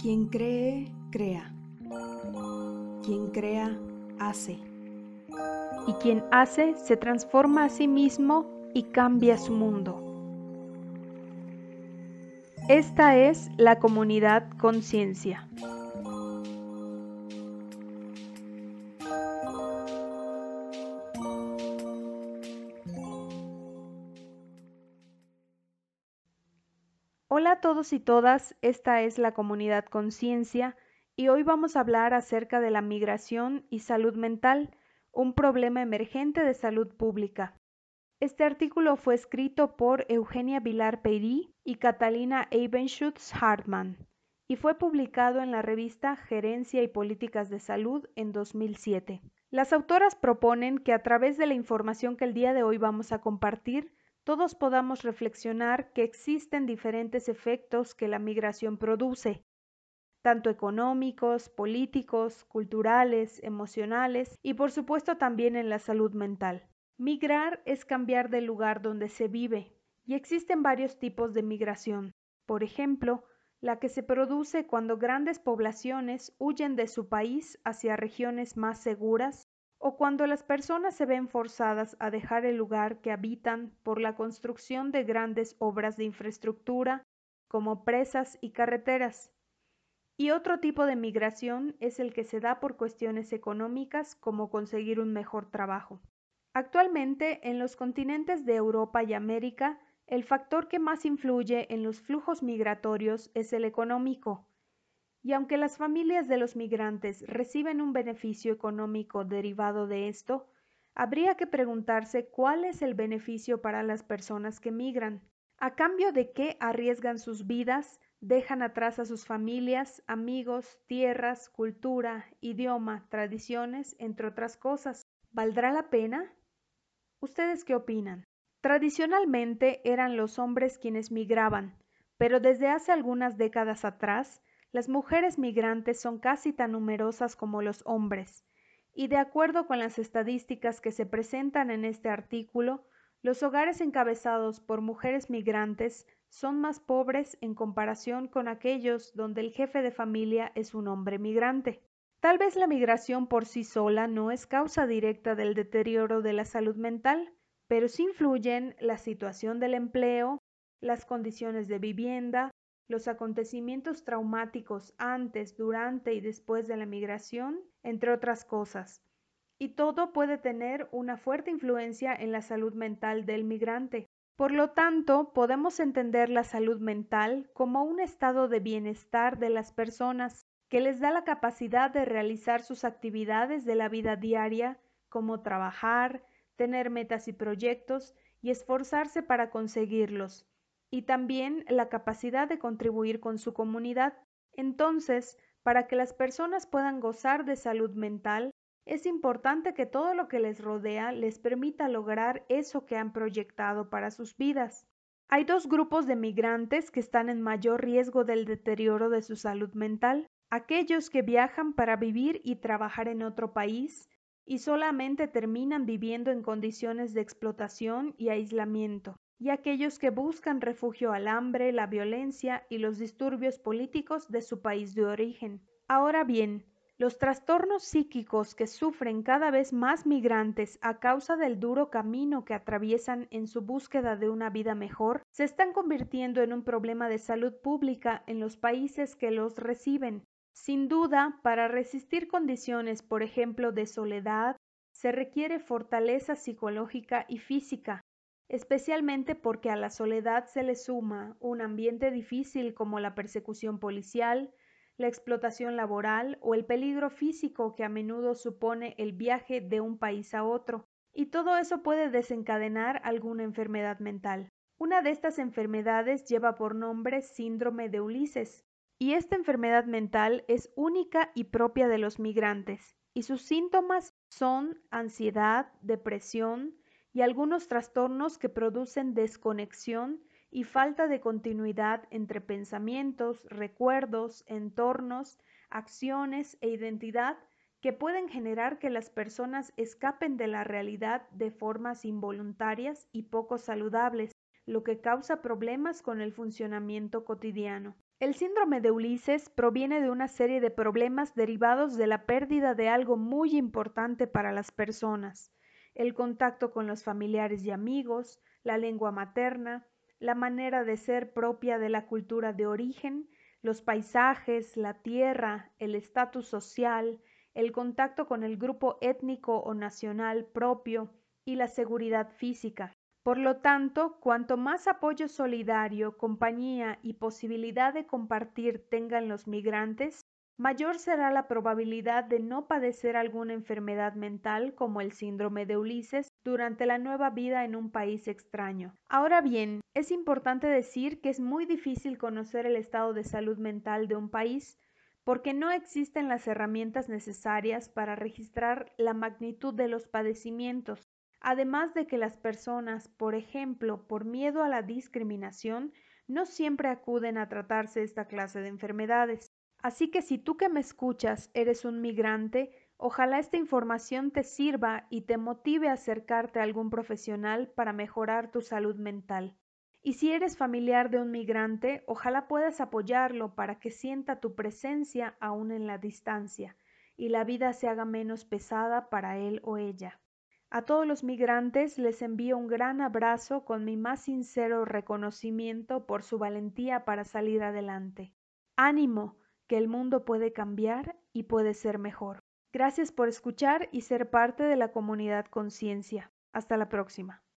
Quien cree, crea. Quien crea, hace. Y quien hace se transforma a sí mismo y cambia su mundo. Esta es la comunidad conciencia. Hola a todos y todas, esta es la comunidad Conciencia y hoy vamos a hablar acerca de la migración y salud mental, un problema emergente de salud pública. Este artículo fue escrito por Eugenia Vilar Peirí y Catalina Ebenschutz Hartmann y fue publicado en la revista Gerencia y Políticas de Salud en 2007. Las autoras proponen que a través de la información que el día de hoy vamos a compartir, todos podamos reflexionar que existen diferentes efectos que la migración produce, tanto económicos, políticos, culturales, emocionales y por supuesto también en la salud mental. Migrar es cambiar del lugar donde se vive y existen varios tipos de migración. Por ejemplo, la que se produce cuando grandes poblaciones huyen de su país hacia regiones más seguras o cuando las personas se ven forzadas a dejar el lugar que habitan por la construcción de grandes obras de infraestructura como presas y carreteras. Y otro tipo de migración es el que se da por cuestiones económicas como conseguir un mejor trabajo. Actualmente, en los continentes de Europa y América, el factor que más influye en los flujos migratorios es el económico, y aunque las familias de los migrantes reciben un beneficio económico derivado de esto, habría que preguntarse cuál es el beneficio para las personas que migran. ¿A cambio de qué arriesgan sus vidas, dejan atrás a sus familias, amigos, tierras, cultura, idioma, tradiciones, entre otras cosas? ¿Valdrá la pena? ¿Ustedes qué opinan? Tradicionalmente eran los hombres quienes migraban, pero desde hace algunas décadas atrás, las mujeres migrantes son casi tan numerosas como los hombres, y de acuerdo con las estadísticas que se presentan en este artículo, los hogares encabezados por mujeres migrantes son más pobres en comparación con aquellos donde el jefe de familia es un hombre migrante. Tal vez la migración por sí sola no es causa directa del deterioro de la salud mental, pero sí influyen la situación del empleo, las condiciones de vivienda, los acontecimientos traumáticos antes, durante y después de la migración, entre otras cosas. Y todo puede tener una fuerte influencia en la salud mental del migrante. Por lo tanto, podemos entender la salud mental como un estado de bienestar de las personas que les da la capacidad de realizar sus actividades de la vida diaria, como trabajar, tener metas y proyectos y esforzarse para conseguirlos, y también la capacidad de contribuir con su comunidad. Entonces, para que las personas puedan gozar de salud mental, es importante que todo lo que les rodea les permita lograr eso que han proyectado para sus vidas. Hay dos grupos de migrantes que están en mayor riesgo del deterioro de su salud mental, aquellos que viajan para vivir y trabajar en otro país y solamente terminan viviendo en condiciones de explotación y aislamiento, y aquellos que buscan refugio al hambre, la violencia y los disturbios políticos de su país de origen. Ahora bien, los trastornos psíquicos que sufren cada vez más migrantes a causa del duro camino que atraviesan en su búsqueda de una vida mejor se están convirtiendo en un problema de salud pública en los países que los reciben. Sin duda, para resistir condiciones, por ejemplo, de soledad, se requiere fortaleza psicológica y física, especialmente porque a la soledad se le suma un ambiente difícil como la persecución policial, la explotación laboral o el peligro físico que a menudo supone el viaje de un país a otro, y todo eso puede desencadenar alguna enfermedad mental. Una de estas enfermedades lleva por nombre síndrome de Ulises, y esta enfermedad mental es única y propia de los migrantes, y sus síntomas son ansiedad, depresión, y algunos trastornos que producen desconexión y falta de continuidad entre pensamientos, recuerdos, entornos, acciones e identidad que pueden generar que las personas escapen de la realidad de formas involuntarias y poco saludables, lo que causa problemas con el funcionamiento cotidiano. El síndrome de Ulises proviene de una serie de problemas derivados de la pérdida de algo muy importante para las personas, el contacto con los familiares y amigos, la lengua materna, la manera de ser propia de la cultura de origen, los paisajes, la tierra, el estatus social, el contacto con el grupo étnico o nacional propio y la seguridad física. Por lo tanto, cuanto más apoyo solidario, compañía y posibilidad de compartir tengan los migrantes, mayor será la probabilidad de no padecer alguna enfermedad mental como el síndrome de Ulises durante la nueva vida en un país extraño. Ahora bien, es importante decir que es muy difícil conocer el estado de salud mental de un país porque no existen las herramientas necesarias para registrar la magnitud de los padecimientos, además de que las personas, por ejemplo, por miedo a la discriminación, no siempre acuden a tratarse esta clase de enfermedades. Así que si tú que me escuchas eres un migrante, ojalá esta información te sirva y te motive a acercarte a algún profesional para mejorar tu salud mental. Y si eres familiar de un migrante, ojalá puedas apoyarlo para que sienta tu presencia aún en la distancia y la vida se haga menos pesada para él o ella. A todos los migrantes les envío un gran abrazo con mi más sincero reconocimiento por su valentía para salir adelante. Ánimo, que el mundo puede cambiar y puede ser mejor. Gracias por escuchar y ser parte de la comunidad Conciencia. Hasta la próxima.